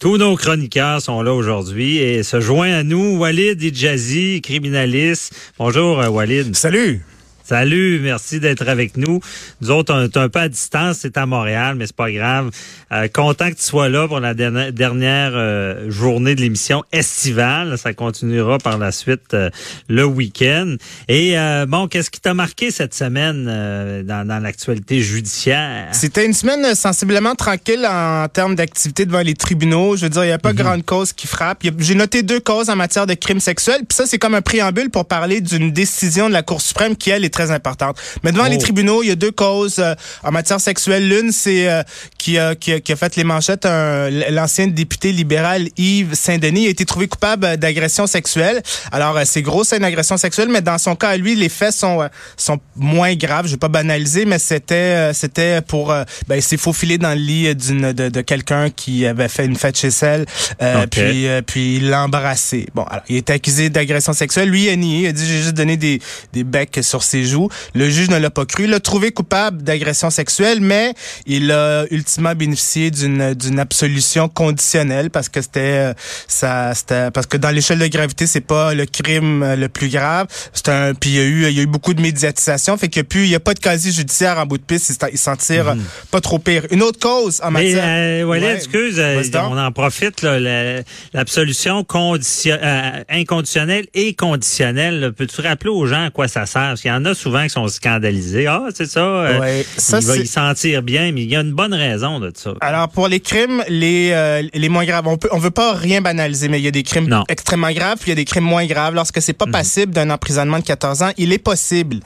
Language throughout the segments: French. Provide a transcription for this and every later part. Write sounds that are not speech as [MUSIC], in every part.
Tous nos chroniqueurs sont là aujourd'hui et se joint à nous Walid Idjazi, criminaliste. Bonjour euh, Walid. Salut. Salut, merci d'être avec nous. Nous autres, on est un peu à distance, c'est à Montréal, mais c'est pas grave. Euh, content que tu sois là pour la dernière, dernière euh, journée de l'émission estivale. Ça continuera par la suite euh, le week-end. Et bon, qu'est-ce qui t'a marqué cette semaine dans, dans l'actualité judiciaire? C'était une semaine sensiblement tranquille en termes d'activité devant les tribunaux. Je veux dire, il n'y a pas grande cause qui frappe. J'ai noté deux causes en matière de crimes sexuels. Puis ça, c'est comme un préambule pour parler d'une décision de la Cour suprême qui, elle, est très importante. Mais devant Oh. les tribunaux, il y a deux causes euh, en matière sexuelle. L'une, c'est euh, qui, a, qui, a, qui a fait les manchettes l'ancien député libéral Yves Saint-Denis a été trouvé coupable d'agression sexuelle. Alors, euh, c'est gros, c'est une agression sexuelle, mais dans son cas, lui, les faits sont, euh, sont moins graves. Je vais pas banaliser, mais c'était c'était pour... ben, il s'est faufilé dans le lit d'une de, de quelqu'un qui avait fait une fête chez elle, euh, Ok. puis, puis il l'a embrassé. Bon, alors, il est accusé d'agression sexuelle. Lui, il a nié. Il a dit, j'ai juste donné des, des becs sur ses Le juge ne l'a pas cru. Il l'a trouvé coupable d'agression sexuelle, mais il a ultimement bénéficié d'une d'une absolution conditionnelle parce que c'était euh, ça c'était parce que dans l'échelle de gravité c'est pas le crime euh, le plus grave c'est un puis il y a eu il y a eu beaucoup de médiatisation fait a plus il y a pas de casier judiciaire en bout de piste il s'en- tire euh, pas trop pire une autre cause en Mais, matière euh, Walid, Ouais. excuse, euh, on en profite, là, la- l'absolution condition- euh, inconditionnelle et conditionnelle. Peux-tu rappeler aux gens à quoi ça sert? Parce qu'il y en a souvent qui sont scandalisés. Ah, c'est ça, euh, Ouais. Ça, il va y sentir bien, mais il y a une bonne raison de ça. Alors pour les crimes les euh, les moins graves, on peut on veut pas rien banaliser, mais il y a des crimes Non. extrêmement graves, puis il y a des crimes moins graves. Lorsque c'est pas passible d'un emprisonnement de 14 ans, il est possible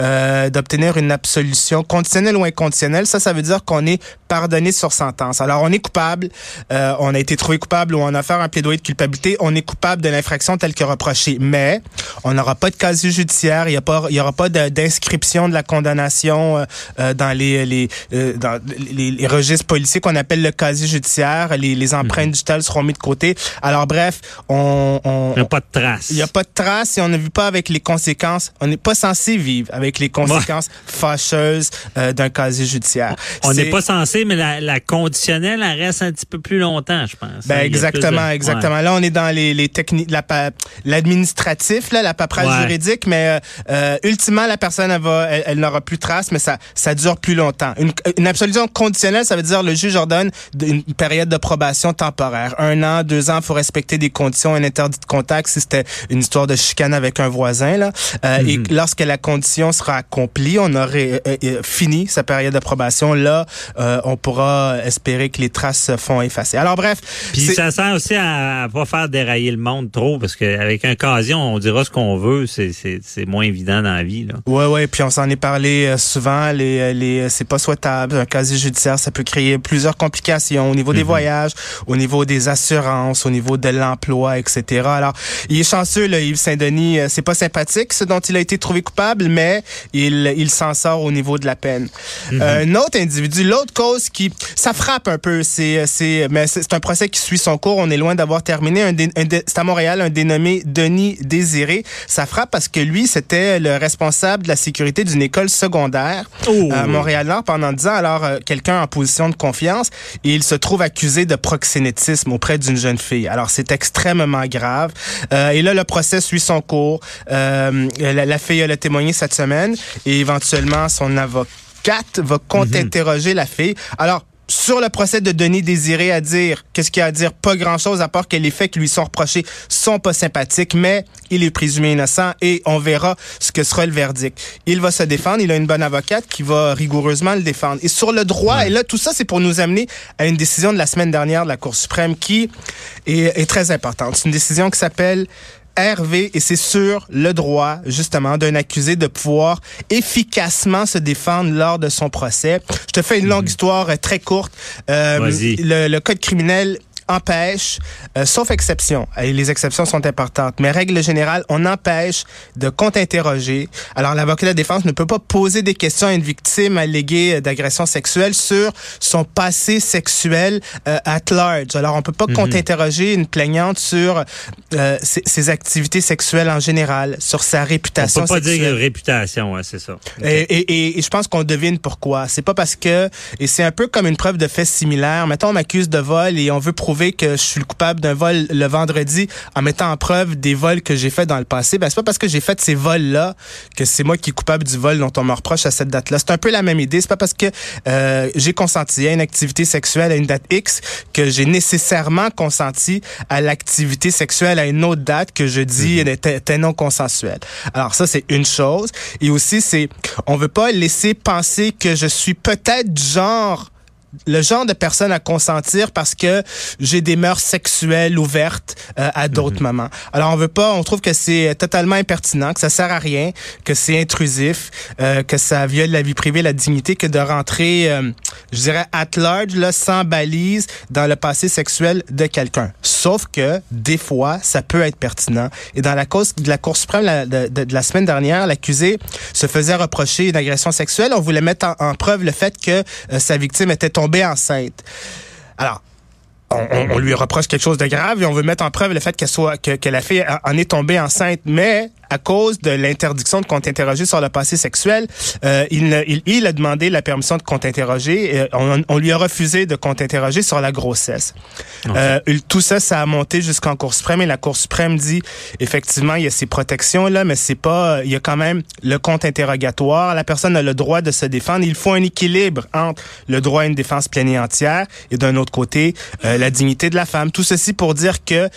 euh, d'obtenir une absolution conditionnelle ou inconditionnelle. Ça, ça veut dire qu'on est pardonné sur sentence. Alors on est coupable, euh, on a été trouvé coupable ou on a fait un plaidoyer de culpabilité, on est coupable de l'infraction telle que reprochée, mais on n'aura pas de casier judiciaire, il y a pas il y aura pas de- d'inscription de la condamnation euh, euh, dans les les, euh, dans les les registres policiers qu'on appelle le casier judiciaire, les, les empreintes digitales seront mises de côté. Alors bref, on, on Il n'y a pas de traces. il n'y a pas de traces et on ne vit pas avec les conséquences. On n'est pas censé vivre avec les conséquences fâcheuses euh, d'un casier judiciaire. On n'est pas censé, mais la, la conditionnelle, elle reste un petit peu plus longtemps, je pense. Ben exactement, de- exactement. Là, on est dans les, les techniques, la pa- l'administratif, là, la paperasse Ouais. juridique, mais euh, euh, la personne, elle, va, elle, elle n'aura plus de traces, mais ça, ça dure plus longtemps. Une, une absolution conditionnelle, ça veut dire le juge ordonne une période de probation temporaire. Un an, deux ans, il faut respecter des conditions, un interdit de contact si c'était une histoire de chicane avec un voisin. Là. Euh, Et Mhm. lorsque la condition sera accomplie, on aurait euh, euh, fini sa période de probation. Là, euh, on pourra espérer que les traces se font effacer. Alors bref, Puis ça sert aussi à, à pas faire dérailler le monde trop, parce qu'avec un casier, on dira ce qu'on veut, c'est- c'est c'est moins évident dans la vie. Là. Ouais, ouais, puis on s'en est parlé euh, souvent. Les, les, c'est pas souhaitable. Un casier judiciaire, ça peut créer plusieurs complications au niveau des voyages, au niveau des assurances, au niveau de l'emploi, etc. Alors, il est chanceux, là, Yves Saint-Denis. euh, C'est pas sympathique ce dont il a été trouvé coupable, mais il, il s'en sort au niveau de la peine. Euh, un autre individu, l'autre cause qui, ça frappe un peu. C'est, c'est, mais c'est c'est un procès qui suit son cours. On est loin d'avoir terminé. Un dé- un dé- c'est à Montréal, un dénommé Denis Désiré. Ça frappe parce que lui, c'était le responsable de la sécurité d'une école secondaire Oh. à Montréal-Nord pendant 10 ans. Alors, euh, quelqu'un en position de confiance et il se trouve accusé de proxénétisme auprès d'une jeune fille. Alors, c'est extrêmement grave. Euh, et là, le procès suit son cours. Euh, la, la fille, elle a témoigné cette semaine et éventuellement, son avocate va contre-interroger la fille. Alors, sur le procès de Denis Désiré à dire, qu'est-ce qu'il y a à dire? Pas grand-chose à part que les faits qui lui sont reprochés sont pas sympathiques, mais il est présumé innocent et on verra ce que sera le verdict. Il va se défendre, il a une bonne avocate qui va rigoureusement le défendre. Et sur le droit, et là, tout ça, c'est pour nous amener à une décision de la semaine dernière de la Cour suprême qui est, est très importante. C'est une décision qui s'appelle Hervé, et c'est sur le droit, justement, d'un accusé de pouvoir efficacement se défendre lors de son procès. Je te fais une longue mhm. histoire euh, très courte. Euh, le, le code criminel empêche, euh, sauf exception, et les exceptions sont importantes, mais règle générale, on empêche de contre-interroger. Alors, l'avocat de la défense ne peut pas poser des questions à une victime alléguée d'agression sexuelle sur son passé sexuel euh, at large. Alors, on peut pas mhm. contre-interroger une plaignante sur euh, ses, activités sexuelles en général, sur sa réputation On peut pas dire réputation, c'est ça. Et, et, et, je pense qu'on devine pourquoi. C'est pas parce que, et c'est un peu comme une preuve de fait similaire. Mettons, on m'accuse de vol et on veut prouver que je suis le coupable d'un vol le vendredi en mettant en preuve des vols que j'ai faits dans le passé, ben c'est pas parce que j'ai fait ces vols-là que c'est moi qui est coupable du vol dont on me reproche à cette date-là. C'est un peu la même idée. C'est pas parce que euh, j'ai consenti à une activité sexuelle à une date X que j'ai nécessairement consenti à l'activité sexuelle à une autre date que je dis mm-hmm. était, non consensuelle. Alors ça, c'est une chose. Et aussi, c'est on veut pas laisser penser que je suis peut-être du genre le genre de personne à consentir parce que j'ai des mœurs sexuelles ouvertes euh, à d'autres mhm. moments. Alors on veut pas, on trouve que c'est totalement impertinent, que ça sert à rien, que c'est intrusif, euh, que ça viole la vie privée, la dignité, que de rentrer, euh, je dirais, at large, là, sans balise, dans le passé sexuel de quelqu'un. Sauf que des fois, ça peut être pertinent. Et dans la cause de la Cour suprême de, de, la semaine dernière, l'accusé se faisait reprocher une agression sexuelle. On voulait mettre en, en preuve le fait que sa victime était enceinte. Alors, on, lui reproche quelque chose de grave et on veut mettre en preuve le fait qu'elle soit que la fille en est tombée enceinte, mais à cause de l'interdiction de contre-interroger sur le passé sexuel, euh, il, il, a demandé la permission de contre-interroger. On, on, lui a refusé de contre-interroger sur la grossesse. Euh, tout ça, ça a monté jusqu'en Cour suprême et la Cour suprême dit effectivement il y a ces protections là, mais c'est pas, il y a quand même le contre-interrogatoire. La personne a le droit de se défendre. Il faut un équilibre entre le droit à une défense pleine et entière et d'un autre côté euh, la dignité de la femme. Tout ceci pour dire que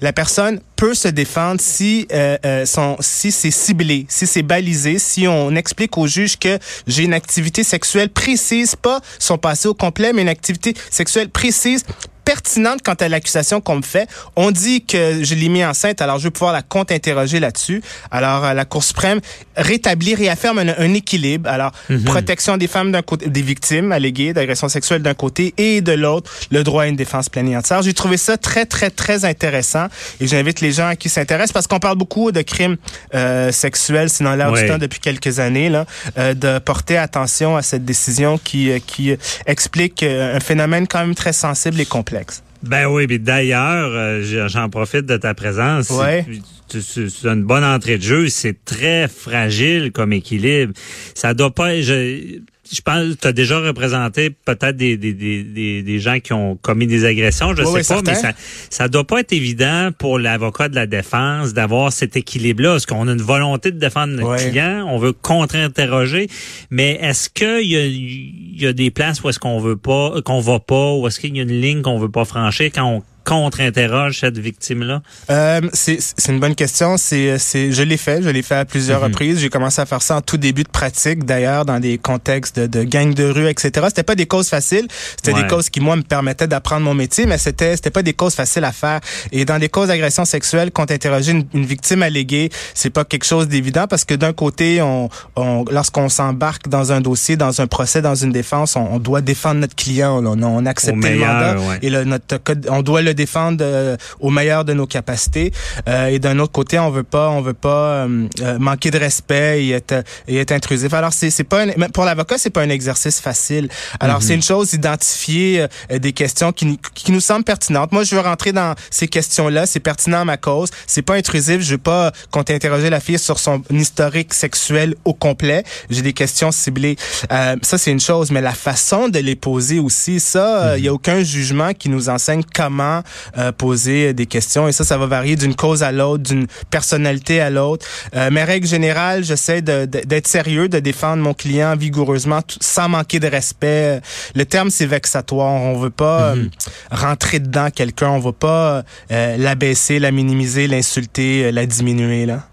la personne peut se défendre si euh, si c'est ciblé, si c'est balisé, si on explique au juge que j'ai une activité sexuelle précise, pas son passé au complet, mais une activité sexuelle précise pertinente quant à l'accusation qu'on me fait. On dit que je l'ai mis enceinte, alors je vais pouvoir la contre-interroger là-dessus. Alors, euh, la Cour suprême rétablit, réaffirme un, équilibre. Alors, mhm. protection des femmes d'un côté, des victimes alléguées d'agression sexuelle d'un côté et de l'autre, le droit à une défense pleine et entière. J'ai trouvé ça très, très, très intéressant et j'invite les gens qui s'intéressent parce qu'on parle beaucoup de crimes euh, sexuels, dans l'air du temps depuis quelques années, là, euh, de porter attention à cette décision qui, euh, qui explique un phénomène quand même très sensible et complexe. Ben oui, mais d'ailleurs, euh, j'en profite de ta présence. Ouais. C'est une bonne entrée de jeu. C'est très fragile comme équilibre. Ça doit pas. Je, je pense que tu as déjà représenté peut-être des, des, des, des, gens qui ont commis des agressions, je sais pas, mais ça ça doit pas être évident pour l'avocat de la défense d'avoir cet équilibre-là. Parce qu'on a une volonté de défendre notre client, on veut contre-interroger, mais est-ce qu'il y a, y a des places où est-ce qu'on veut pas, qu'on va pas, ou est-ce qu'il y a une ligne qu'on veut pas franchir quand on contre-interroge cette victime-là? Euh, c'est une bonne question. C'est je l'ai fait. Je l'ai fait à plusieurs mhm. reprises. J'ai commencé à faire ça en tout début de pratique, d'ailleurs, dans des contextes de, de gang de rue, etc. C'était pas des causes faciles. C'était des causes qui, moi, me permettaient d'apprendre mon métier, mais c'était c'était pas des causes faciles à faire. Et dans des causes d'agression sexuelle, contre-interroger une, une, victime alléguée, c'est pas quelque chose d'évident parce que d'un côté, on, on lorsqu'on s'embarque dans un dossier, dans un procès, dans une défense, on, doit défendre notre client. On, on accepte le mandat et le, notre, on doit le défendre euh, au meilleur de nos capacités. Euh, et d'un autre côté, on veut pas, on veut pas euh, manquer de respect et être, et être intrusif. Alors c'est c'est pas un, pour l'avocat, c'est pas un exercice facile. Alors c'est mhm. une chose d'identifier des questions qui, qui nous semblent pertinentes. Moi, je veux rentrer dans ces questions-là. C'est pertinent à ma cause. C'est pas intrusif. Je veux pas qu'on interroger la fille sur son historique sexuel au complet. J'ai des questions ciblées. ça, c'est une chose, mais la façon de les poser aussi, ça, il y a mhm. aucun jugement qui nous enseigne comment euh, poser des questions. Et ça, ça va varier d'une cause à l'autre, d'une personnalité à l'autre. Euh, mais règle générale, j'essaie d'être sérieux, de défendre mon client vigoureusement, sans manquer de respect. Le terme, c'est vexatoire. On veut pas mhm. euh, rentrer dedans quelqu'un. On veut pas euh, l'abaisser, la minimiser, l'insulter, la diminuer. là.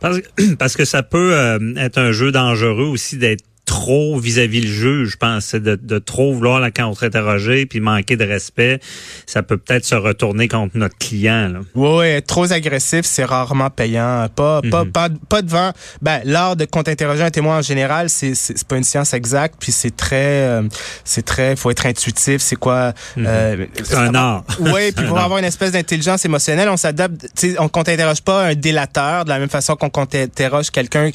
Parce, [CLEARS THROAT] parce que ça peut être un jeu dangereux aussi d'être trop vis-à-vis le juge, je pense. C'est de, de trop vouloir la contre-interroger puis manquer de respect. Ça peut peut-être se retourner contre notre client. Là. Oui, être trop agressif, c'est rarement payant. Pas, pas, Mhm. pas, pas devant. Ben, l'art de contre-interroger un témoin en général, c'est, pas une science exacte, puis c'est très, euh, c'est très, faut être intuitif. C'est quoi euh, Mhm. C'est un art. Oui, [LAUGHS] puis pour avoir une espèce d'intelligence émotionnelle, on s'adapte. On contre-interroge pas un délateur de la même façon qu'on contre-interroge quelqu'un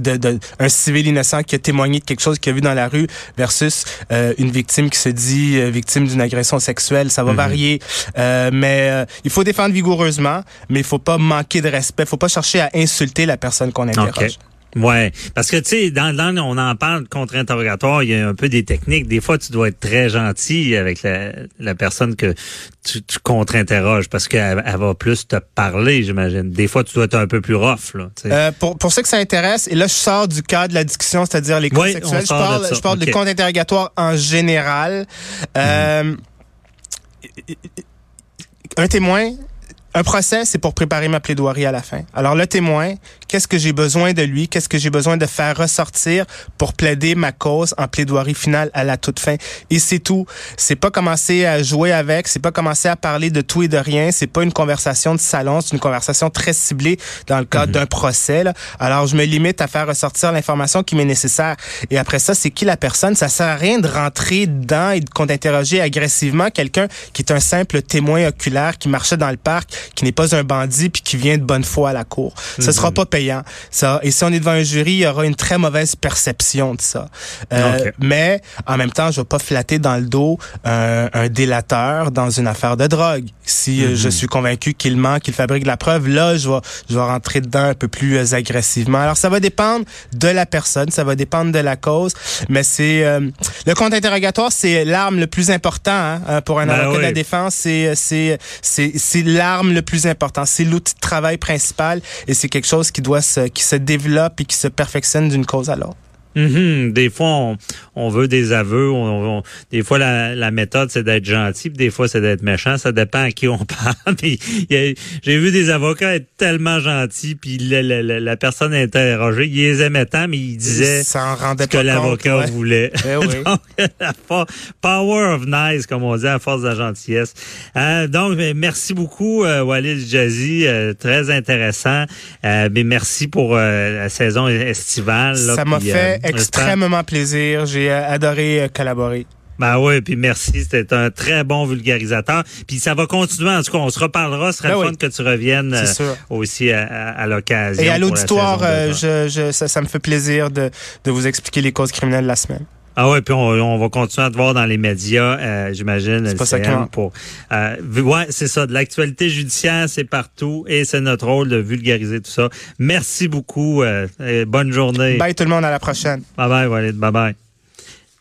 de, de un civil innocent qui a témoigné de quelque chose qu'il a vu dans la rue versus euh, une victime qui se dit euh, victime d'une agression sexuelle. Ça va Mhm. varier, Euh, mais il faut défendre vigoureusement, mais il faut pas manquer de respect. faut pas chercher à insulter la personne qu'on interroge. Ouais, parce que tu sais, dans, dans on en parle de contre-interrogatoire, il y a un peu des techniques. Des fois, tu dois être très gentil avec la, la personne que tu, tu contre-interroges parce qu'elle elle va plus te parler, j'imagine. Des fois, tu dois être un peu plus rough, là. Euh, pour, pour ceux que ça intéresse, et là, je sors du cadre de la discussion, c'est-à-dire les Oui, sexuels. Je de parle, ça. je parle de compte interrogatoire en général. Euh, Un témoin, un procès, c'est pour préparer ma plaidoirie à la fin. Alors, le témoin, qu'est-ce que j'ai besoin de lui? Qu'est-ce que j'ai besoin de faire ressortir pour plaider ma cause en plaidoirie finale à la toute fin? Et c'est tout. C'est pas commencer à jouer avec, c'est pas commencer à parler de tout et de rien, c'est pas une conversation de salon, c'est une conversation très ciblée dans le cadre d'un procès. là. Alors, je me limite à faire ressortir l'information qui m'est nécessaire. Et après ça, c'est qui la personne? Ça sert à rien de rentrer dedans et de d'interroger agressivement quelqu'un qui est un simple témoin oculaire qui marchait dans le parc, qui n'est pas un bandit puis qui vient de bonne foi à la cour. Ce sera pas payant. Ça. Et si on est devant un jury, il y aura une très mauvaise perception de ça. Euh. Mais en même temps, je vais pas flatter dans le dos un, un délateur dans une affaire de drogue. Si euh, je suis convaincu qu'il ment, qu'il fabrique de la preuve, là, je vais, je vais rentrer dedans un peu plus euh, agressivement. Alors, ça va dépendre de la personne, ça va dépendre de la cause, mais c'est euh, le compte interrogatoire, c'est l'arme le plus important hein, euh, pour un Ben avocat de la défense. C'est c'est c'est c'est le plus important. C'est l'outil de travail principal et c'est quelque chose qui doit se qui se développe et qui se perfectionne d'une cause à l'autre. Mhm. Des fois, on, on veut des aveux. On, on- des fois, la, la méthode, c'est d'être gentil. Puis des fois, c'est d'être méchant. Ça dépend à qui on [LAUGHS] parle. J'ai vu des avocats être tellement gentils. Puis la, la- la- personne interrogée, il les aimait tant, mais il disait ça en rendait ce que l'avocat ouais. voulait. [LAUGHS] Eh oui. [LAUGHS] Donc, la po- power of nice, comme on dit, à force de la gentillesse. Euh, donc, mais merci beaucoup, euh, Walid Jazzy. euh, très intéressant. Euh, mais merci pour euh, la saison estivale. là, Ça m'a fait euh, extrêmement plaisir. J'ai euh, adoré euh, collaborer. Ben oui, puis merci, c'était un très bon vulgarisateur. Puis ça va continuer, en tout cas, on se reparlera, ce serait Ben le oui. fun que tu reviennes euh, aussi à, à- à l'occasion. Et à la l'auditoire, euh, de- je, je, ça, ça me fait plaisir de, de vous expliquer les causes criminelles la semaine. Ah ouais, puis on, on va continuer à te voir dans les médias, euh, j'imagine. C'est pas ça pour euh, Ouais, c'est ça. De l'actualité judiciaire, c'est partout et c'est notre rôle de vulgariser tout ça. Merci beaucoup. euh, et bonne journée. Bye tout le monde, à la prochaine. Bye bye, Walid. Bye bye.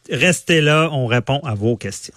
Restez là, on répond à vos questions.